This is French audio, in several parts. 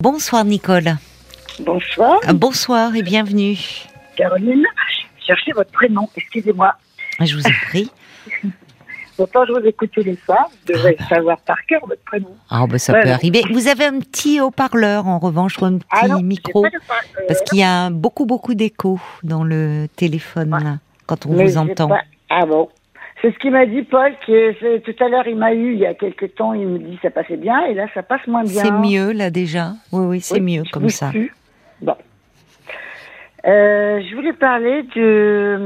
Bonsoir Nicole. Bonsoir. Euh, Bonsoir et bienvenue. Caroline, cherchez votre prénom, excusez-moi. Je vous en prie. Pourtant, je vous écoute tous les soirs, vous devez savoir par cœur votre prénom. Ah bah ça Ouais, peut arriver. Vous avez un petit haut-parleur en revanche ou un petit Ah non, micro parce qu'il y a beaucoup beaucoup d'écho dans le téléphone là quand on mais vous entend. pas- Ah bon c'est ce qu'il m'a dit Paul, que tout à l'heure il m'a eu il y a quelques temps, il me dit ça passait bien et là ça passe moins bien. C'est mieux là déjà. Oui oui c'est Oui, mieux comme ça. plus. Bon. Euh, je voulais parler de.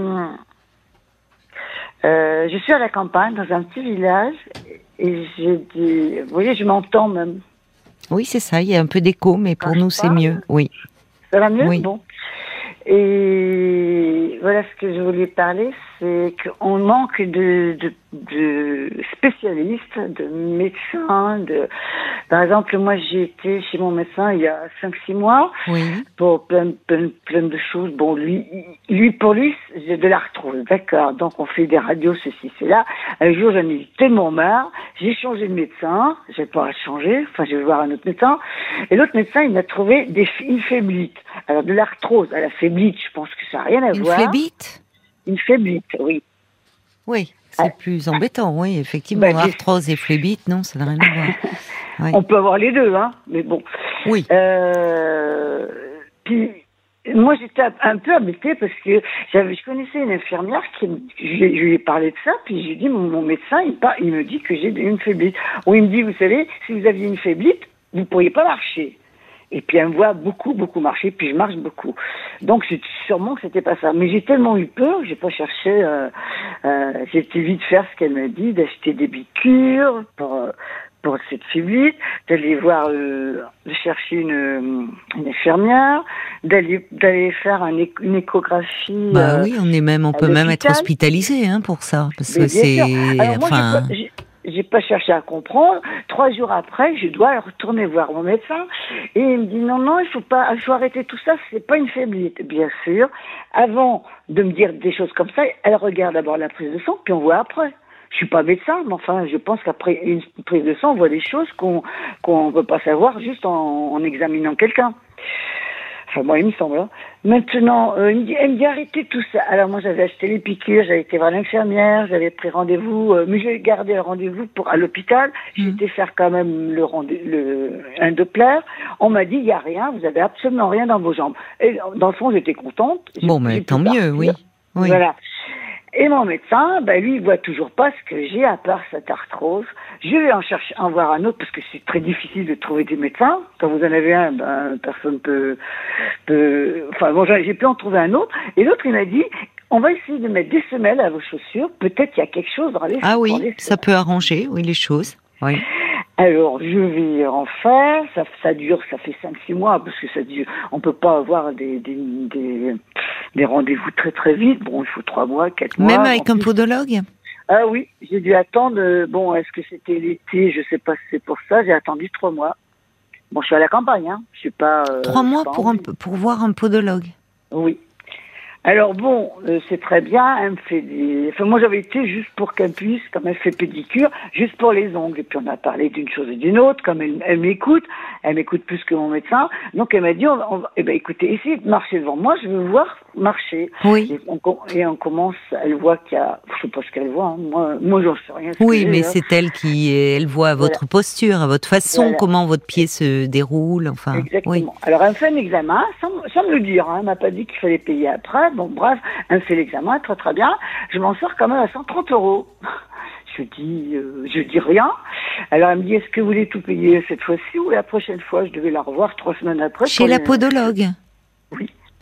Euh, je suis à la campagne, dans un petit village, et j'ai dit. Vous voyez, je m'entends même. Oui c'est ça. Il y a un peu d'écho mais pour Quand nous c'est mieux. Oui. Ça va mieux Oui. Bon. Et voilà ce que je voulais parler, c'est qu'on manque de, de, de spécialistes, de médecins. De... Par exemple, moi j'ai été chez mon médecin il y a 5-6 mois Oui. pour plein, plein, plein de choses. Bon, lui, lui pour lui, j'ai de l'arthrose, d'accord. Donc on fait des radios, ceci, cela. Un jour, j'en ai tellement marre, j'ai changé de médecin, j'ai pas à changer, enfin je vais voir un autre médecin. Et l'autre médecin, il m'a trouvé des, une féblite. Alors de l'arthrose à la féblite, je pense que ça n'a rien à Une voir. phlébite. Une féblite, oui. Oui. C'est Ah. plus embêtant. Oui effectivement. Bah, Arthrose et phlébite non ça n'a rien à voir. On peut avoir les deux, hein, mais bon. Oui. Euh, puis, moi, j'étais un- peu embêtée parce que je connaissais une infirmière qui, je, lui- je lui ai parlé de ça, puis j'ai dit, mon, mon médecin, il, par- il me dit que j'ai une faiblite. Ou il me dit, vous savez, si vous aviez une faiblite, vous ne pourriez pas marcher. Et puis elle me voit beaucoup, beaucoup marcher, puis je marche beaucoup. Donc c'est sûrement que c'était pas ça. Mais j'ai tellement eu peur, j'ai pas cherché. Euh, euh, j'ai été vite faire ce qu'elle m'a dit, d'acheter des bicures pour euh, pour cette fibrite, d'aller voir, euh, de chercher une, une infirmière, d'aller d'aller faire un une échographie. Bah oui, on est même, on peut même être hospitalisé hein, pour ça, parce mais que c'est, moi, j'ai pas- cherché à comprendre. Trois jours après, je dois retourner voir mon médecin et il me dit non non, il faut pas, il faut arrêter tout ça. C'est pas une faiblite, bien sûr. Avant de me dire des choses comme ça, elle regarde d'abord la prise de sang, puis on voit après. Je suis pas médecin, mais enfin, je pense qu'après une prise de sang, on voit des choses qu'on qu'on peut pas savoir juste en, en examinant quelqu'un. Enfin, moi, il me semble. Maintenant, euh, il me dit, elle me dit arrêtez tout ça. Alors moi, j'avais acheté les piqûres, j'avais été voir l'infirmière, j'avais pris rendez-vous, euh, mais j'ai gardé le rendez-vous pour à l'hôpital. J'ai été faire quand même le le un Doppler. On m'a dit, il y a rien, vous avez absolument rien dans vos jambes. Et dans le fond, j'étais contente. Bon, mais tant mieux, oui. Voilà. Et mon médecin, ben lui, il voit toujours pas ce que j'ai à part cette arthrose. Je vais en chercher, en voir un autre parce que c'est très difficile de trouver des médecins. Quand vous en avez un, ben, personne peut, peut, enfin bon, j'ai pu en trouver un autre. Et l'autre, il m'a dit, on va essayer de mettre des semelles à vos chaussures. Peut-être qu'il y a quelque chose dans les Ah oui, les ça peut arranger, oui, les choses. Oui. alors, je vais en faire. Ça, ça dure, ça fait 5-6 mois parce que ça dure. On peut pas avoir des, des, des, des rendez-vous très très vite. Bon, il faut 3 mois, 4 mois. Même avec un podologue? Ah oui, j'ai dû attendre. euh, Bon, est-ce que c'était l'été? Je sais pas si c'est pour ça. J'ai attendu 3 mois. Bon, je suis à la campagne, hein. Je suis pas. euh, Trois mois pas pour, un, pour voir un podologue. Oui. Alors bon, euh, c'est très bien. Elle me fait des. Enfin, moi, j'avais été juste pour qu'elle puisse, comme elle fait pédicure, juste pour les ongles. Et puis on a parlé d'une chose et d'une autre. Comme elle, elle m'écoute, elle m'écoute plus que mon médecin. Donc elle m'a dit, on, on eh ben écoutez, essayez de marcher devant moi. Je veux voir marcher. Oui. Et on, com- et on commence. Elle voit qu'il y a. Je sais pas ce qu'elle voit. hein. Moi, moi, j'en sais rien. Oui, mais hein. c'est elle qui, elle voit votre posture, à votre façon, Voilà. comment votre pied se déroule, enfin. Exactement. Oui. Alors, elle fait un examen, sans, sans me le dire. Hein. Elle m'a pas dit qu'il fallait payer après. Bon, bref, elle fait l'examen, très très bien. Je m'en sors quand même à 130 euros. Je dis, euh, je dis rien. Alors, elle me dit, est-ce que vous voulez tout payer cette fois-ci ou la prochaine fois? Je devais la revoir trois semaines après. Chez la podologue.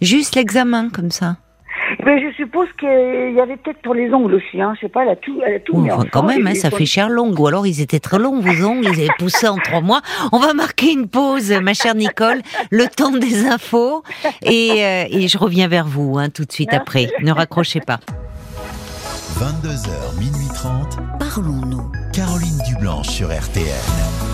Juste l'examen, comme ça. Mais je suppose qu'il y avait peut-être pour les ongles aussi. Hein. Je sais pas, elle a tout, elle a tout Bon, mis enfin, quand même, hein, ça fait cher long. Ou alors ils étaient très longs, vos ongles, ils avaient poussé en trois mois. On va marquer une pause, ma chère Nicole, le temps des infos. Et, euh, et je reviens vers vous hein, tout de suite après. Ne raccrochez pas. 22h, minuit 30. Parlons-nous. Caroline Dublanche sur RTN.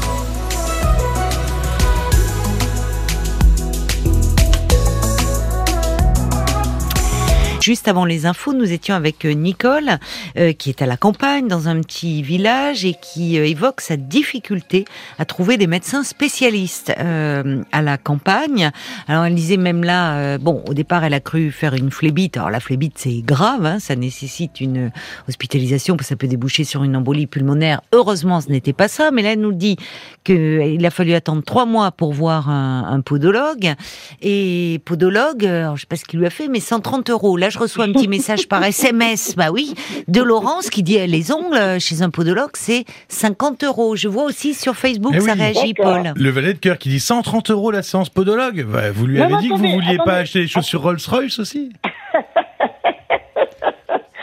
Juste avant les infos, nous étions avec euh, Nicole, euh, qui est à la campagne, dans un petit village, et qui euh, évoque sa difficulté à trouver des médecins spécialistes à la campagne. Alors elle disait même là, bon, au départ elle a cru faire une phlébite. Alors la phlébite c'est grave, hein, ça nécessite une hospitalisation parce que ça peut déboucher sur une embolie pulmonaire. Heureusement ce n'était pas ça, mais là elle nous dit qu'il a fallu attendre trois mois pour voir un, podologue. Et podologue, alors, je sais pas ce qu'il lui a fait, mais 130 euros. Là reçois un petit message par SMS, bah oui, de Laurence qui dit eh, les ongles chez un podologue c'est 50 euros. Je vois aussi sur Facebook Eh ça oui. réagit, D'accord. Paul. Le valet de cœur qui dit 130 euros la séance podologue. Bah, vous lui Non, avez non, dit que vous vouliez pas acheter des chaussures Rolls-Royce aussi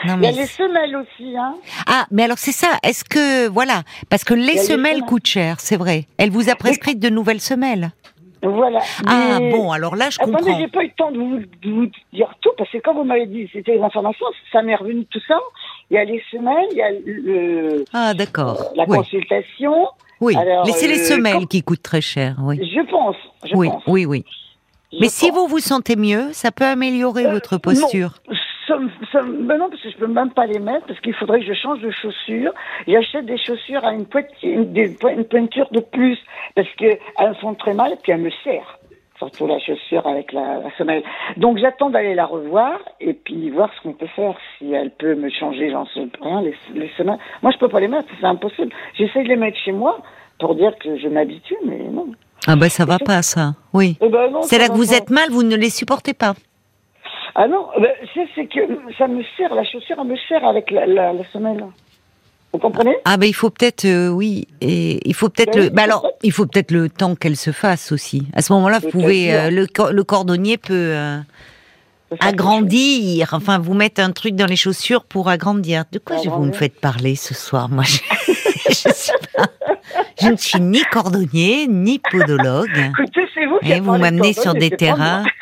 Non, Il y a mais les semelles aussi, hein. Ah, mais alors c'est ça. Est-ce que voilà, parce que les semelles. coûtent cher, c'est vrai. Elle vous a prescrit de nouvelles semelles. Voilà. Ah Mais- bon, alors là je Attendez, comprends. j'ai pas eu le temps de vous, de vous dire tout, parce que quand vous m'avez dit c'était les informations, ça m'est revenu tout ça. Il y a les semelles, il y a le, Ah d'accord. la Oui, consultation. oui. Alors, Mais c'est les euh, semelles quand- qui coûtent très cher. Oui, Je pense. Je oui, pense. oui, oui. je Mais si vous vous sentez mieux, ça peut améliorer Euh, votre posture. Non, ben non, parce que je peux même pas les mettre, parce qu'il faudrait que je change de chaussures. J'achète des chaussures à une, pointe, une, des po- une pointure de plus, parce que elles me font très mal, et puis elles me serrent. Surtout la chaussure avec la, la semelle. Donc j'attends d'aller la revoir, et puis voir ce qu'on peut faire, si elle peut me changer, j'en sais rien, les, les semelles. Moi, je peux pas les mettre, c'est impossible. J'essaie de les mettre chez moi, pour dire que je m'habitue, mais non. Ah ben ça va pas ça. Oui. Eh ben C'est là que vous pas. êtes mal, vous ne les supportez pas. Ah non, c'est que ça me serre, la chaussure, elle me serre avec la, la, la semelle. Vous comprenez? Ah ben il faut peut-être euh, oui et il faut peut-être Ben le bah alors il faut peut-être le temps qu'elle se fasse aussi. À ce moment-là, vous pouvez euh, le le cordonnier peut euh, agrandir, enfin vous mettre un truc dans les chaussures pour agrandir. De quoi vous me faites parler ce soir Moi, je, je sais pas. Je ne suis ni cordonnier ni podologue. Écoutez, c'est vous qui Et avez vous m'amenez sur des terrains.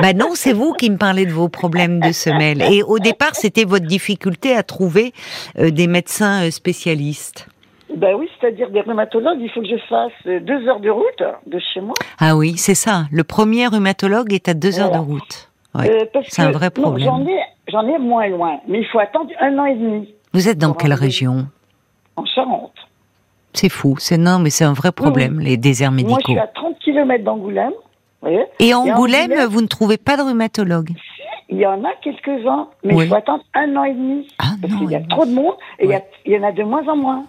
Bah non, c'est vous qui me parlez de vos problèmes de semelle. Et au départ, c'était votre difficulté à trouver euh, des médecins euh, spécialistes. Ben oui, c'est-à-dire des rhumatologues, il faut que je fasse euh, deux heures de route de chez moi. Ah oui, c'est ça. Le premier rhumatologue est à deux heures de route. Ouais. Euh, c'est un vrai problème. J'en ai, j'en ai moins loin, mais il faut attendre un an et demi Vous êtes dans quelle région? En Charente. C'est fou. C'est non, mais c'est un vrai problème, les déserts Moi, je médicaux. suis à 30 km d'Angoulême. Voyez Et en Et Angoulême, Angoulême- vous ne trouvez pas de rhumatologue Il y en a quelques-uns, mais Oui. il faut attendre un an et demi. Ah parce qu'il y a et- trop de monde et il y Ouais. en a de moins en moins.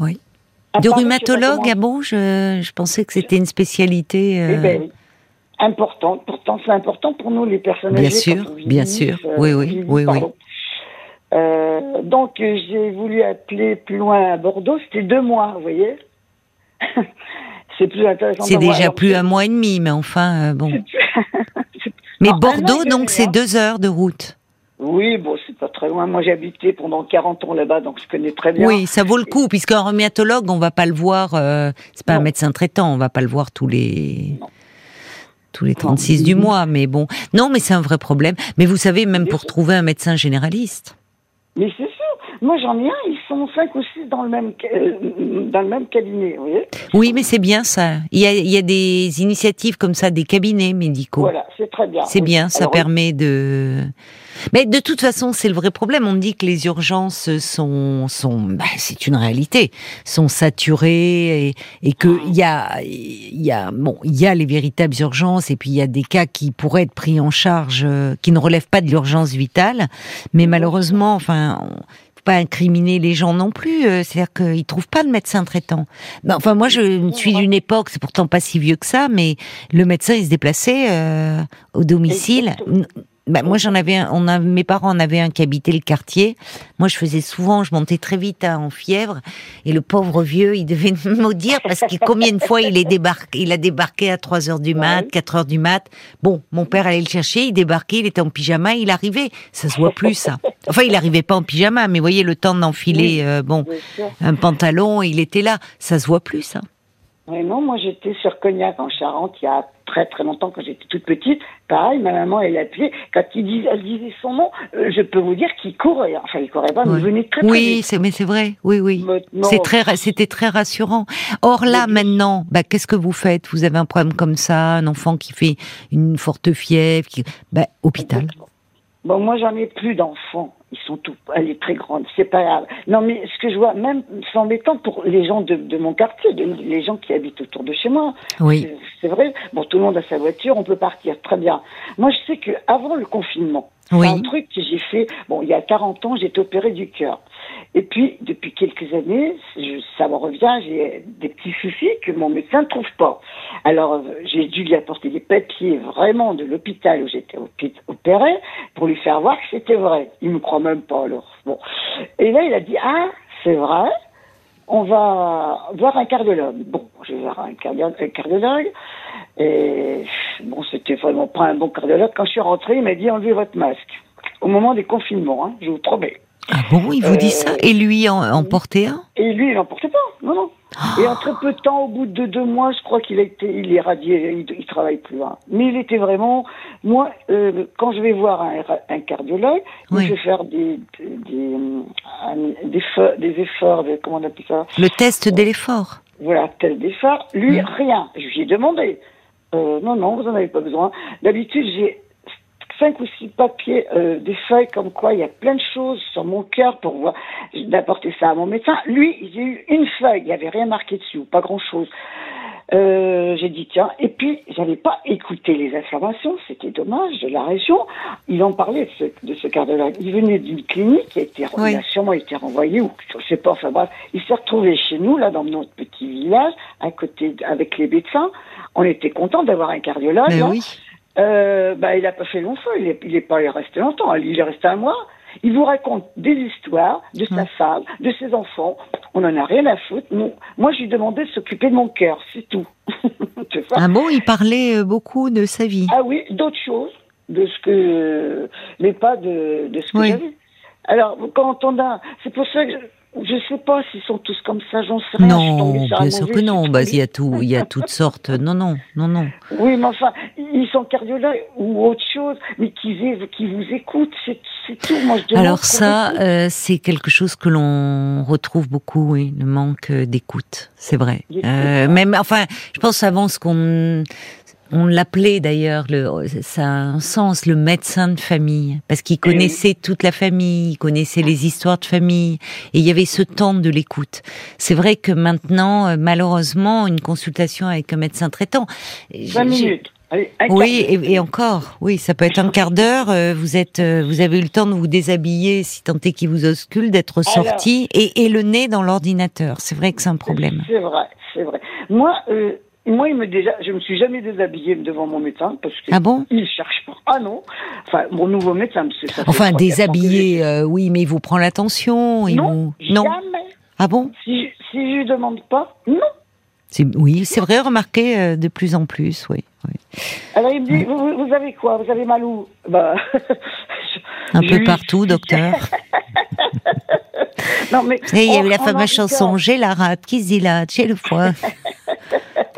Oui. À De rhumatologue, ah bon je, je pensais que c'était une spécialité. Eh euh, ben. Importante. Pourtant, c'est important pour nous, les personnes Bien âgées, sûr, quand on bien vieillit, sûr. euh, Oui, oui, oui. Euh, donc, euh, j'ai voulu appeler plus loin à Bordeaux. C'était deux mois, vous voyez. c'est plus intéressant. C'est pour moi. déjà Alors, plus un mois et demi, mais enfin, euh, bon. Mais Non, Bordeaux, donc, c'est deux heures de route. Oui, bon, c'est pas très loin. Moi, j'ai habité pendant 40 ans là-bas, donc je connais très bien. Oui, ça vaut le coup, puisqu'un rhumatologue, on va pas le voir, euh, c'est pas un Non. médecin traitant, on va pas le voir tous les Non. tous les 36 du mois, mais bon. Non, mais c'est un vrai problème. Mais vous savez, même pour trouver un médecin généraliste. Mais c'est. Moi, j'en ai un. Ils sont cinq ou six dans le même, euh, dans le même cabinet, vous voyez. Oui, mais c'est bien ça. Il y a, il y a des initiatives comme ça, des cabinets médicaux. Voilà, c'est très bien. C'est oui. bien, ça Alors, permet de. Mais de toute façon, c'est le vrai problème. On dit que les urgences sont, sont, bah, c'est une réalité, sont saturées et, et que il y a, y a, bon, il y a les véritables urgences et puis il y a des cas qui pourraient être pris en charge, euh, qui ne relèvent pas de l'urgence vitale. Mais malheureusement, enfin. on- pas incriminer les gens non plus, euh, c'est-à-dire qu'ils trouvent pas de médecin traitant. Ben, enfin, moi, je suis d'une époque, c'est pourtant pas si vieux que ça, mais le médecin, il se déplaçait euh, au domicile. Exactement. Bah, moi, j'en avais un, on a, mes parents en avaient un qui habitait le quartier. Moi, je faisais souvent, je montais très vite hein, en fièvre. Et le pauvre vieux, il devait me maudire parce que combien de fois il est débarqué, il a débarqué à 3 heures du mat, Ouais. 4 heures du mat. Bon, mon père allait le chercher, il débarquait, il était en pyjama, il arrivait. Ça se voit plus, ça. Enfin, il arrivait pas en pyjama, mais vous voyez, le temps d'enfiler, euh, bon, un pantalon, il était là. Ça se voit plus, ça. Ouais, non, moi j'étais sur Cognac en Charente il y a très très longtemps quand j'étais toute petite. Pareil, ma maman elle appuyait. Quand il dis- elle disait son nom, euh, je peux vous dire qu'il courait. Enfin, il courait pas, mais Ouais. il venait très très Oui, vite. c'est, mais c'est vrai. Oui, oui. C'est très, c'était très rassurant. Or là, Mais- maintenant, bah, qu'est-ce que vous faites? Vous avez un problème comme ça, un enfant qui fait une forte fièvre, qui, bah, hôpital. Bon, moi, j'en ai plus d'enfants. Ils sont tout, elle est très grande, c'est pas grave. Non, mais ce que je vois, même, c'est embêtant pour les gens de, de mon quartier, de- les gens qui habitent autour de chez moi. Oui. C'est- vrai. Bon, tout le monde a sa voiture, on peut partir, très bien. Moi, je sais que avant le confinement, Oui. c'est un truc que j'ai fait. Bon, il y a 40 ans, j'ai été opérée du cœur. Et puis, depuis quelques années, je- ça me revient, j'ai des petits soucis que mon médecin ne trouve pas. Alors, euh, j'ai dû lui apporter des papiers vraiment de l'hôpital où j'étais opérée pour lui faire voir que c'était vrai. Il me croit même pas, alors. Bon. Et là, il a dit, ah, c'est vrai, on va voir un cardiologue. Bon, je vais voir un, cardio- un cardiologue. Et bon, c'était vraiment pas un bon cardiologue. Quand je suis rentrée, il m'a dit enlevez votre masque. Au moment des confinements, hein, je vous promets. Ah bon, il vous dit Euh, ça Et lui en, en portait un? Et lui, il n'en portait pas. Non, non. Et en très peu de temps, au bout de deux mois, je crois qu'il a été, il est radié, il, il travaille plus. Hein. Mais il était vraiment, moi, euh, quand je vais voir un, un cardiologue, Oui. il fait faire des, des, des, fe- des efforts, de, comment on appelle ça? Le test de l'effort. Voilà, tel d'effort. Lui, Mm. rien. Je lui ai demandé. Euh, non, non, vous n'en avez pas besoin. D'habitude, j'ai cinq ou six papiers, euh, des feuilles comme quoi il y a plein de choses sur mon cœur pour voir d'apporter ça à mon médecin. Lui, j'ai eu une feuille, il n'y avait rien marqué dessus, pas grand-chose. Euh, j'ai dit tiens, et puis j'avais pas écouté les informations, c'était dommage de la région. Il en parlait de ce, de ce cardiologue. Il venait d'une clinique qui a été, Oui. il a sûrement été renvoyé ou je sais pas. Enfin bref, il s'est retrouvé chez nous là dans notre petit village, à côté avec les médecins. On était content d'avoir un cardiologue. Mais là. oui. Euh, bah, il a pas fait long feu, il est, il est pas resté longtemps, il est resté un mois. Il vous raconte des histoires de sa femme, de ses enfants. On en a rien à foutre. Nous- moi, je lui demandais de s'occuper de mon cœur, c'est tout. Ah bon, il parlait euh, beaucoup de sa vie. ah oui, d'autres choses, de ce que, mais pas de, de ce que Oui. j'avais. Alors, quand on a, c'est pour ça que je, sais pas s'ils sont tous comme ça, j'en sais rien. Non, bien sûr que non. Bah, il y a tout, il y a toutes sortes. Non, non, non, non. Oui, mais enfin, ils sont cardiologues ou autre chose, mais aient- qu'ils vous écoutent, c'est tout. Moi, je Alors ça, euh, c'est quelque chose que l'on retrouve beaucoup, oui, le manque euh, d'écoute, c'est vrai. Euh, même, enfin, je pense avant ce qu'on on l'appelait d'ailleurs, le, ça a un sens, le médecin de famille, parce qu'il oui. connaissait toute la famille, il connaissait les histoires de famille, et il y avait ce temps de l'écoute. C'est vrai que maintenant, euh, malheureusement, une consultation avec un médecin traitant, 20 j'ai- minutes. Allez, oui, et, et encore, oui, ça peut être un quart d'heure. euh, vous êtes, euh, vous avez eu le temps de vous déshabiller, si tant est qu'il vous auscule, d'être sorti et, et le nez dans l'ordinateur. C'est vrai que c'est un problème. C'est vrai, c'est vrai. Moi, euh, moi, il me déjà, je me suis jamais déshabillée devant mon médecin parce que Ah bon? il cherche pas. Ah non. Enfin, mon nouveau médecin, ça Enfin, déshabillé, euh, oui, mais il vous prend l'attention. Non, vous... non. jamais. Ah bon? Si, je- si je lui demande pas, non. C'est- Oui, c'est vrai, remarqué euh, de plus en plus, oui. oui. Alors il me dit, vous, vous avez quoi? Vous avez mal où? Bah, Un peu partout, docteur. Non mais. Et il y a eu la fameuse chanson. J'ai la rate qui se dilate, j'ai le foie.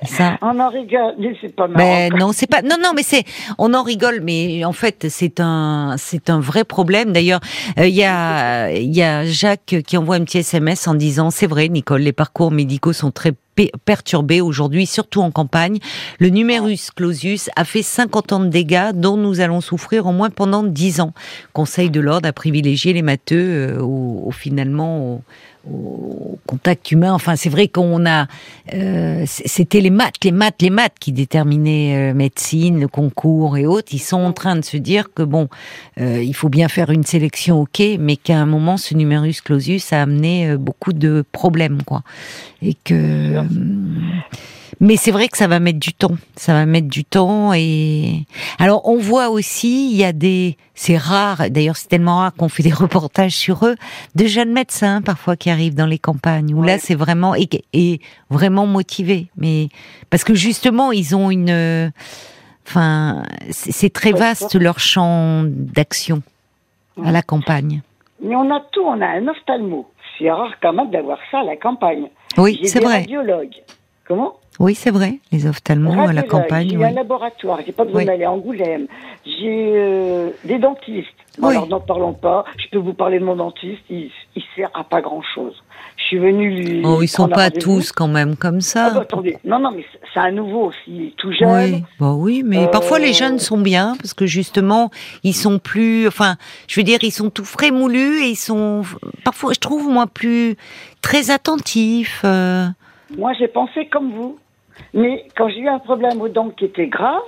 Ça. On en rigole, mais c'est pas marrant. Ben non, c'est pas. Non, non, mais c'est. On en rigole, mais en fait, c'est un, c'est un vrai problème. D'ailleurs, euh, il y a, il y a Jacques qui envoie un petit SMS en disant, c'est vrai, Nicole, les parcours médicaux sont très pe- perturbés aujourd'hui, surtout en campagne. Le numerus clausus a fait 50 ans de dégâts, dont nous allons souffrir au moins pendant 10 ans. Conseil de l'ordre à privilégier les matheux euh, au, au- finalement au, au contact humain. Enfin, c'est vrai qu'on a, euh, c'était les maths, les maths, les maths qui déterminaient euh, médecine, le concours et autres. Ils sont en train de se dire que bon, euh, il faut bien faire une sélection, ok, mais qu'à un moment, ce numerus clausus a amené euh, beaucoup de problèmes, quoi. Et que, mais c'est vrai que ça va mettre du temps. Ça va mettre du temps et alors on voit aussi, il y a des, c'est rare. D'ailleurs, c'est tellement rare qu'on fait des reportages sur eux, de jeunes médecins parfois qui arrivent dans les campagnes où là c'est vraiment et, et vraiment motivés. Mais parce que justement ils ont une, euh, enfin c'est très vaste leur champ d'action à la campagne. Mais on a tout, on a un ophtalmo. C'est rare quand même d'avoir ça à la campagne. Oui, c'est vrai. radiologues. Comment? Oui, c'est vrai, les ophtalmos à la Radiologue, campagne. J'ai oui. un laboratoire, j'ai pas besoin Oui. d'aller à Angoulême. J'ai euh, des dentistes. Oui. Alors n'en parlons pas. Je peux vous parler de mon dentiste. Il, il sert à pas grand chose. Je suis venue lui. Oh, ils sont pas tous quand même comme Ah ça. bah, attendez, non, non, mais c'est- un nouveau aussi, tout jeune. Oui, bah oui, mais Euh, parfois les jeunes sont bien parce que justement ils sont plus, enfin, je veux dire, ils sont tout frais moulus et ils sont parfois, je trouve moi plus très attentifs. euh. Moi, j'ai pensé comme vous. Mais quand j'ai eu un problème aux dents qui était grave,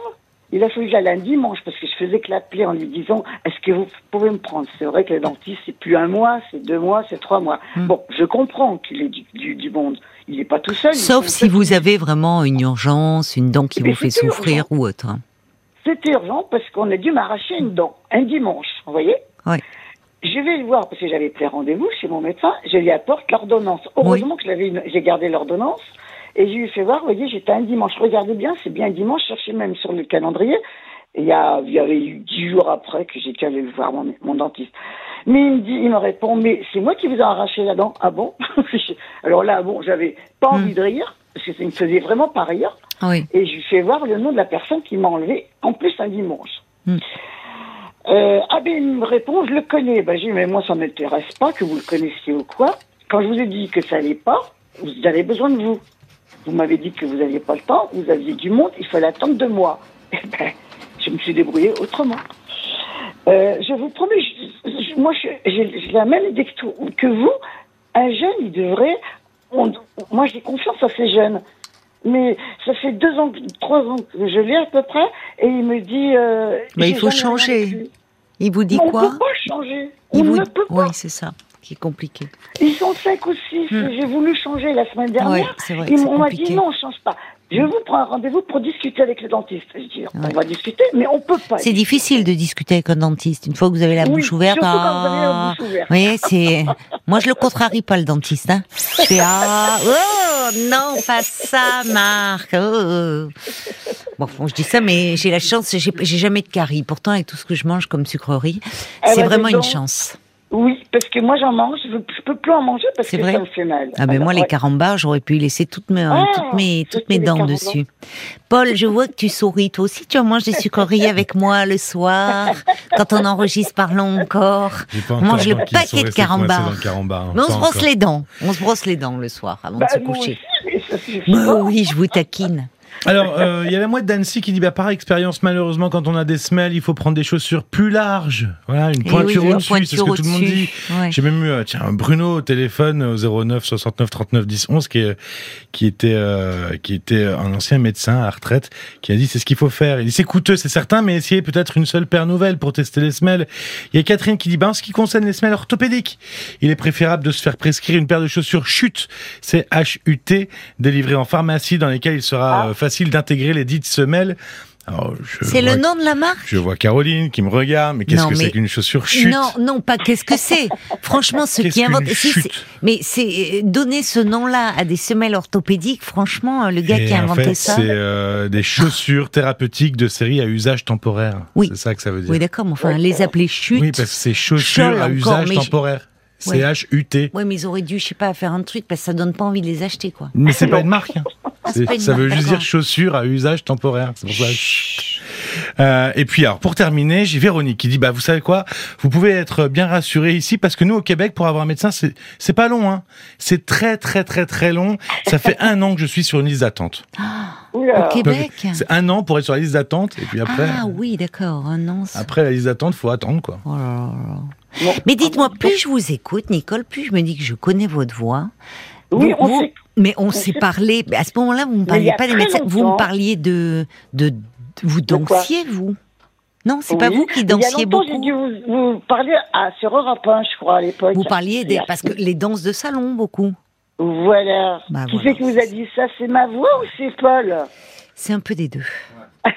il a fallu que j'aille un dimanche parce que je faisais que l'appeler en lui disant Est-ce que vous pouvez me prendre? C'est vrai que le dentiste, c'est plus un mois, c'est deux mois, c'est trois mois. Hmm. Bon, je comprends qu'il est du, du, du monde. Il n'est pas tout seul. Sauf si vous avez vraiment une urgence, une dent qui Mais vous fait c'est souffrir urgent. ou autre. hein. C'est urgent parce qu'on a dû m'arracher une dent un dimanche, vous voyez? Oui. Je vais le voir parce que j'avais pris rendez-vous chez mon médecin. Je lui apporte l'ordonnance. Heureusement que j'ai gardé l'ordonnance. Et je lui ai fait voir, vous voyez, j'étais un dimanche. Regardez bien, c'est bien un dimanche. Cherchez même sur le calendrier. Il y, a, il y avait eu dix jours après que j'étais allé voir mon, mon dentiste. Mais il me dit, il me répond, mais c'est moi qui vous ai arraché la dent. Ah bon? Alors là, bon, j'avais pas envie de rire parce que ça me faisait vraiment pas rire. Oui. Et je lui fais voir le nom de la personne qui m'a enlevé, en plus un dimanche. Hmm. Euh, ah ben il me répond, je le connais. Ben, j'ai dit, mais moi ça m'intéresse pas que vous le connaissiez ou quoi. Quand je vous ai dit que ça allait pas, vous avez besoin de vous. Vous m'avez dit que vous n'aviez pas le temps, vous aviez du monde, il fallait attendre deux mois. Eh ben, je me suis débrouillée autrement. Euh, je vous promets, je- je- moi je- j'ai la même idée que, tout- que vous. Un jeune, il devrait. on- moi j'ai confiance à ces jeunes. Mais ça fait deux ans, trois ans que je l'ai à peu près, et il me dit. Euh, Mais il faut changer. Il vous dit quoi On peut pas changer. Il on vous ne peut Oui, pas. c'est ça qui est compliqué. Ils sont cinq ou six. Hmm. J'ai voulu changer la semaine dernière. c'est vrai on m'a dit non, on change pas. Je vous prends un rendez-vous pour discuter avec le dentiste. Je dis, on Ouais. va discuter, mais on peut pas. C'est difficile de discuter avec un dentiste une fois que vous avez la Oui, bouche ouverte. vous ah. Vous voyez, c'est. Moi, je le contrarie pas le dentiste. Hein. Je fais ah, oh non, pas ça, Marc. oh. Bon, bon, je dis ça, mais j'ai la chance, j'ai jamais de carie. Pourtant, avec tout ce que je mange comme sucrerie, Ah c'est bah, vraiment une chance. Oui, parce que moi j'en mange, je, je peux plus en manger parce C'est que vrai ça me fait mal. Ah ben Alors, moi, les ouais. carambars, j'aurais pu y laisser toutes mes, Ah, toutes mes, toutes mes dents dessus. Paul, je vois que tu souris. Toi aussi, tu en manges des sucreries avec moi le soir, quand on enregistre Parlons encore. Pas On mange le paquet de le carambar, hein. Mais on se brosse encore. les dents. On se brosse les dents le soir avant Bah, de se moi coucher. aussi, mais Bah oui, je vous taquine. Alors, euh, il y a la mouette d'Annecy qui dit bah, par expérience, malheureusement, quand on a des semelles, il faut prendre des chaussures plus larges. Voilà, une Eh pointure oui, au-dessus, c'est ce que tout le monde dit. Ouais. J'ai même eu euh, tiens, Bruno au téléphone au 09 69 39 10 11 qui, est- qui était euh, qui était un ancien médecin à la retraite qui a dit c'est ce qu'il faut faire. Il dit c'est coûteux, c'est certain, mais essayez peut-être une seule paire nouvelle pour tester les semelles. Il y a Catherine qui dit ben, en ce qui concerne les semelles orthopédiques, il est préférable de se faire prescrire une paire de chaussures chute, c'est H-U-T, délivrées en pharmacie dans lesquelles il sera Ah. Euh, facile d'intégrer les dites semelles. C'est le nom de la marque Je vois Caroline qui me regarde, mais qu'est-ce que mais- c'est qu'une chaussure chute Non, non, pas qu'est-ce que c'est. Franchement, ceux Qu'est-ce qui si, chute c'est- mais c'est euh, donner ce nom-là à des semelles orthopédiques. Franchement, le gars Et qui a en inventé fait, ça. c'est euh, des chaussures thérapeutiques de série à usage temporaire. Oui. C'est ça que ça veut dire. Oui, d'accord, mais enfin, les appeler chutes. Oui, parce que c'est chaussures à encore, usage temporaire. C-H-U-T. Ouais, mais ils auraient dû, je sais pas, faire un truc parce que ça donne pas envie de les acheter, quoi. Mais c'est pas une marque. hein. une ça veut juste dire chaussures à usage temporaire. C'est pour ça. Euh, et puis alors pour terminer, j'ai Véronique qui dit bah vous savez quoi, vous pouvez être bien rassurés ici parce que nous au Québec pour avoir un médecin c'est c'est pas long hein, c'est très très très très long. Ça fait un an que je suis sur une liste d'attente. Oula. Au Québec? C'est un an pour être sur la liste d'attente et puis après Ah oui, d'accord, un an. c'est- après la liste d'attente faut attendre quoi. Oh là là là. Bon. Mais dites-moi, plus je vous écoute, Nicole, plus je me dis que je connais votre voix. Oui, Vous- on vous- sait. Mais on s'est parlé. À ce moment-là, vous ne me parliez pas des médecins. Vous me longtemps. parliez de, de, vous dansiez, vous? Non, c'est pas Oui. vous qui Il y a dansiez longtemps, j'ai beaucoup. dû vous, vous parler à, sur Europe 1, je crois, à l'époque. Vous parliez des parce que les danses de salon beaucoup. Voilà. Bah, qui voilà. c'est qui vous a dit ça? C'est ma voix ou c'est Paul? C'est un peu des deux.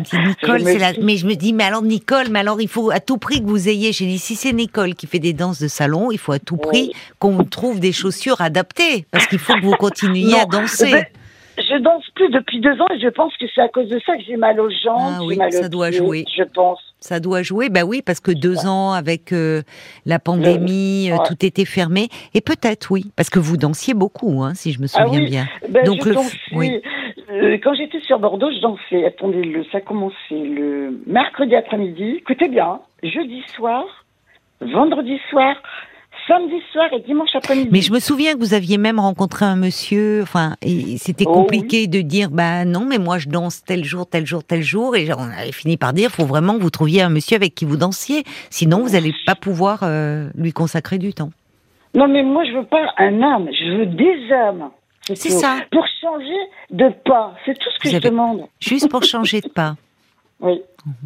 Nicole, c'est la... mais je me dis, mais alors Nicole, mais alors il faut à tout prix que vous ayez. J'ai dit, si c'est Nicole qui fait des danses de salon, il faut à tout prix qu'on trouve des chaussures adaptées, parce qu'il faut que vous continuiez à danser. ben, je danse plus depuis deux ans et je pense que c'est à cause de ça que j'ai mal aux jambes. Ah oui, mal ça doit jouer. Je pense. Ça doit jouer, bah oui, parce que deux ans avec euh, la pandémie, euh, Ouais. tout était fermé. Et peut-être, oui, parce que vous dansiez beaucoup, hein, si je me Ah souviens oui, bien. Ben, Donc je le dansais, oui. Euh, quand j'étais sur Bordeaux, je dansais. Attendez, le, ça commençait le mercredi après-midi. Écoutez bien, jeudi soir, vendredi soir, samedi soir et dimanche après-midi. Mais je me souviens que vous aviez même rencontré un monsieur. Enfin, c'était Oh, compliqué de dire, bah non, mais moi je danse tel jour, tel jour, tel jour. Et on avait fini par dire, faut vraiment que vous trouviez un monsieur avec qui vous dansiez, sinon vous n'allez pas pouvoir euh, lui consacrer du temps. Non, mais moi, je veux pas un âme, je veux des âmes. C'est ça. Pour changer de pas. C'est tout ce que Vous je demande. Juste pour changer de pas. Oui.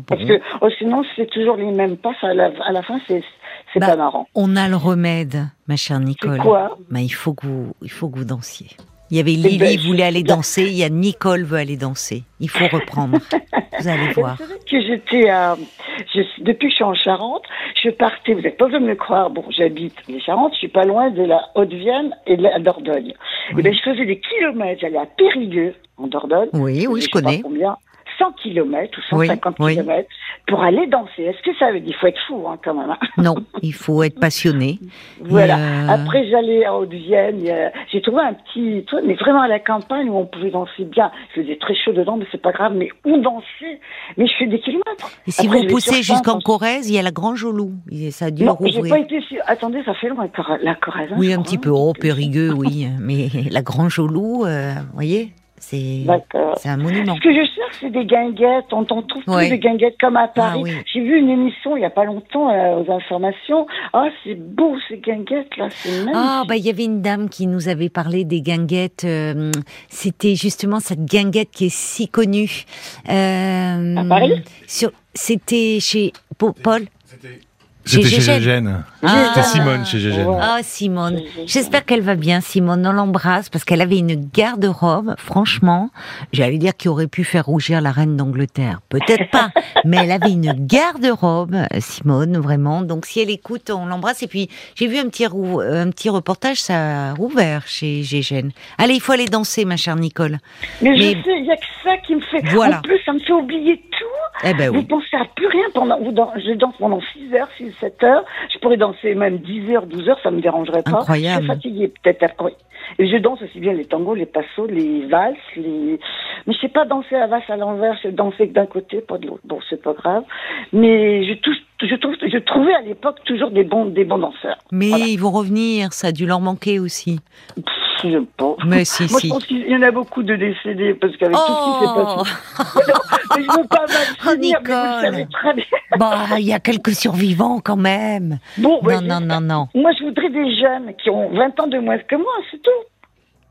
Parce que oh, sinon, c'est toujours les mêmes pas. À, la, à la fin, c'est c'est Bah, pas marrant. On a le remède, ma chère Nicole. Quoi? Mais il faut que vous, il faut que vous dansiez. Il y avait Eh Lily ben, je- voulait aller danser, il y a Nicole veut aller danser. Il faut reprendre. vous allez voir. Que j'étais à. Je, depuis que je suis en Charente, je partais, vous n'êtes pas venu me le croire, bon, j'habite les Charentes, je suis pas loin de la Haute-Vienne et de la Dordogne. Oui. Et ben, je faisais des kilomètres, j'allais à Périgueux, en Dordogne. Oui, oui, je sais pas connais. combien 100 kilomètres ou Oui, 150 oui. kilomètres pour aller danser. Est-ce que ça veut dire Il faut être fou, hein, quand même. hein. Non, il faut être passionné. Voilà. Euh, Après, j'allais à Haute-Vienne. J'ai trouvé un petit truc, mais vraiment à la campagne où on pouvait danser bien. Il faisait très chaud dedans, mais c'est pas grave. Mais où danser? Mais je fais des kilomètres. Et si Après, vous poussez jusqu'en Corrèze, il y a la Loup. Et Ça a dû Non, j'ai rouvrir. pas été sur... Attendez, ça fait loin, la Corrèze. hein, Oui, un petit peu. Oh, Périgueux, oui. Mais la Grange au Loup, euh, vous voyez, c'est un monument. Ce que je cherche, c'est des guinguettes. On t'en trouve Ouais. plus de guinguettes comme à Paris. Ah oui. J'ai vu une émission il y a pas longtemps euh, aux informations. Ah, c'est beau ces guinguettes là, c'est magnifique. Ah, bah, il y avait une dame qui nous avait parlé des guinguettes. euh, C'était justement cette guinguette qui est si connue. Euh, À Paris? sur- C'était chez Paul. C'était chez Gégène. Ah. C'était Simone chez Gégène. Ouais. Ah, Simone. J'espère qu'elle va bien, Simone. On l'embrasse parce qu'elle avait une garde-robe, franchement, j'allais dire qui aurait pu faire rougir la reine d'Angleterre. Peut-être pas, mais elle avait une garde-robe, Simone, vraiment. Donc si elle écoute, on l'embrasse. Et puis, j'ai vu un petit, rou- un petit reportage, ça a rouvert chez Gégène. Allez, il faut aller danser, ma chère Nicole. Mais, mais- je sais, il y a que ça qui me fait. Voilà. En plus, ça me fait oublier tout. Eh ben Vous pensez à plus rien pendant. Je danse pendant 6 heures, 6, 7 heures. Je pourrais danser même 10 heures, 12 heures, ça me dérangerait pas. Incroyable. Je suis fatiguée, peut-être. Oui. Et je danse aussi bien les tangos, les passos, les valses, les. Mais je sais pas danser la valse à l'envers, je sais danser que d'un côté, pas de l'autre. Bon, c'est pas grave. Mais je, touche, je, trouve, je trouvais à l'époque toujours des bons, des bons danseurs. Mais Voilà. ils vont revenir, ça a dû leur manquer aussi. Pff, je pas. Mais si, Moi, si. je pense qu'il y en a beaucoup de décédés parce qu'avec tout ce qui s'est Oh, passé. mais je veux pas mal Oh, mais vous le savez très bien. bah, il y a quelques survivants quand même. Bon, Non, non, non, non. Moi, je voudrais des jeunes qui ont 20 ans de moins que moi, c'est tout.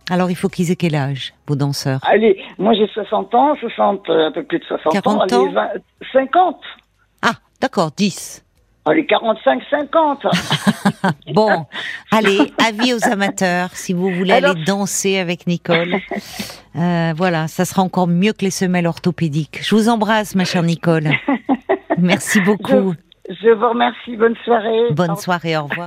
Alors, il faut qu'ils aient quel âge, vos danseurs? Allez, moi j'ai 60 ans, 60, euh, un peu plus de 60 ans. 40 Allez, ans 20, 50. Ah, d'accord, 10. Allez, 45, 50. Bon, allez, avis aux amateurs, si vous voulez Alors- aller danser avec Nicole. Euh, voilà, ça sera encore mieux que les semelles orthopédiques. Je vous embrasse, ma chère Nicole. Merci beaucoup. je vous remercie. Bonne soirée. Bonne soirée, au revoir.